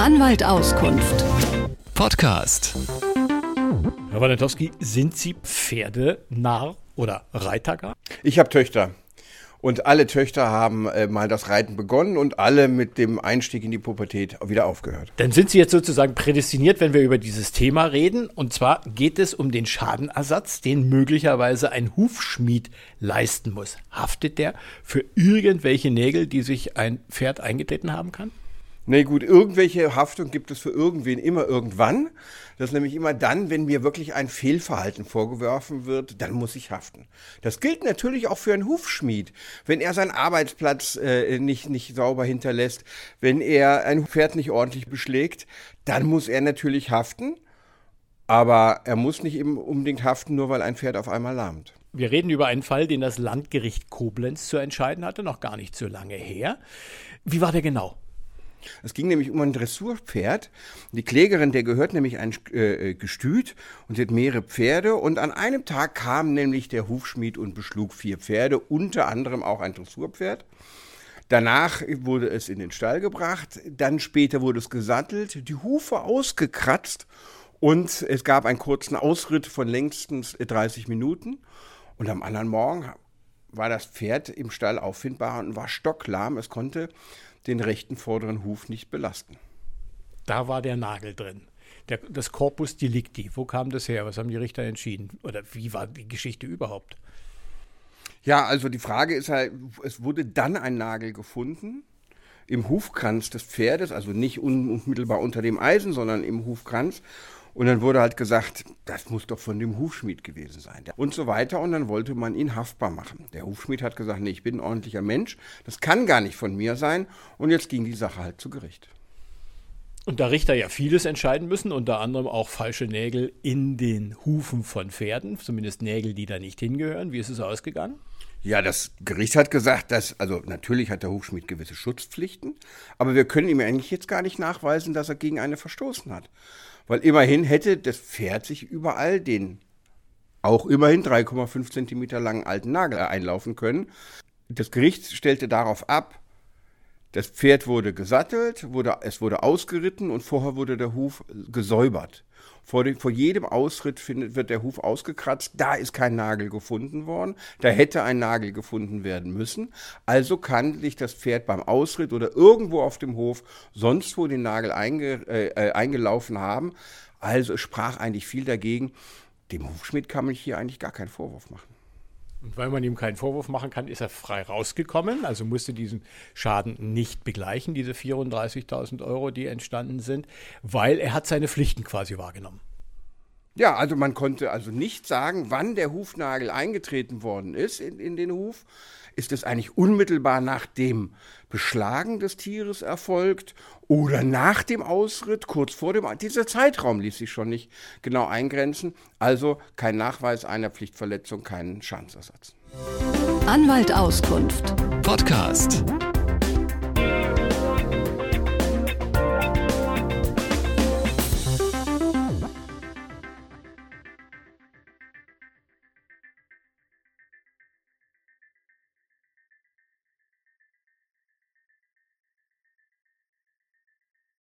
Anwalt Auskunft. Podcast. Herr Walentowski, sind Sie Pferdenarr oder Reitergar? Ich habe Töchter. Und alle Töchter haben äh, mal das Reiten begonnen und alle mit dem Einstieg in die Pubertät wieder aufgehört. Dann sind Sie jetzt sozusagen prädestiniert, wenn wir über dieses Thema reden. Und zwar geht es um den Schadenersatz, den möglicherweise ein Hufschmied leisten muss. Haftet der für irgendwelche Nägel, die sich ein Pferd eingetreten haben kann? Nee, gut, irgendwelche Haftung gibt es für irgendwen immer irgendwann. Das ist nämlich immer dann, wenn mir wirklich ein Fehlverhalten vorgeworfen wird, dann muss ich haften. Das gilt natürlich auch für einen Hufschmied. Wenn er seinen Arbeitsplatz äh, nicht, nicht sauber hinterlässt, wenn er ein Pferd nicht ordentlich beschlägt, dann muss er natürlich haften. Aber er muss nicht eben unbedingt haften, nur weil ein Pferd auf einmal lahmt. Wir reden über einen Fall, den das Landgericht Koblenz zu entscheiden hatte, noch gar nicht so lange her. Wie war der genau? Es ging nämlich um ein Dressurpferd. Die Klägerin, der gehört nämlich ein äh, Gestüt und hat mehrere Pferde. Und an einem Tag kam nämlich der Hufschmied und beschlug vier Pferde, unter anderem auch ein Dressurpferd. Danach wurde es in den Stall gebracht, dann später wurde es gesattelt, die Hufe ausgekratzt und es gab einen kurzen Ausritt von längstens 30 Minuten. Und am anderen Morgen war das Pferd im Stall auffindbar und war stocklahm. Es konnte den rechten vorderen Huf nicht belasten. Da war der Nagel drin. Der, das Corpus Delicti, wo kam das her? Was haben die Richter entschieden? Oder wie war die Geschichte überhaupt? Ja, also die Frage ist halt, es wurde dann ein Nagel gefunden im Hufkranz des Pferdes, also nicht unmittelbar unter dem Eisen, sondern im Hufkranz. Und dann wurde halt gesagt, das muss doch von dem Hufschmied gewesen sein. Und so weiter. Und dann wollte man ihn haftbar machen. Der Hufschmied hat gesagt, nee, ich bin ein ordentlicher Mensch. Das kann gar nicht von mir sein. Und jetzt ging die Sache halt zu Gericht. Und da Richter ja vieles entscheiden müssen, unter anderem auch falsche Nägel in den Hufen von Pferden, zumindest Nägel, die da nicht hingehören. Wie ist es ausgegangen? Ja, das Gericht hat gesagt, dass, also natürlich hat der Hufschmied gewisse Schutzpflichten, aber wir können ihm eigentlich jetzt gar nicht nachweisen, dass er gegen eine verstoßen hat. Weil immerhin hätte das Pferd sich überall den auch immerhin 3,5 Zentimeter langen alten Nagel einlaufen können. Das Gericht stellte darauf ab, das Pferd wurde gesattelt, wurde, es wurde ausgeritten und vorher wurde der Huf gesäubert. Vor, die, vor jedem Ausritt findet, wird der Huf ausgekratzt. Da ist kein Nagel gefunden worden. Da hätte ein Nagel gefunden werden müssen. Also kann sich das Pferd beim Ausritt oder irgendwo auf dem Hof sonst wo den Nagel einge, äh, äh eingelaufen haben. Also sprach eigentlich viel dagegen. Dem Hufschmied kann man hier eigentlich gar keinen Vorwurf machen. Und weil man ihm keinen Vorwurf machen kann, ist er frei rausgekommen, also musste diesen Schaden nicht begleichen, diese 34.000 Euro, die entstanden sind, weil er hat seine Pflichten quasi wahrgenommen. Ja, also man konnte also nicht sagen, wann der Hufnagel eingetreten worden ist in, in den Huf. Ist es eigentlich unmittelbar nach dem Beschlagen des Tieres erfolgt oder nach dem Ausritt, kurz vor dem. Dieser Zeitraum ließ sich schon nicht genau eingrenzen. Also kein Nachweis einer Pflichtverletzung, keinen Schadensersatz. Anwalt Auskunft. Podcast.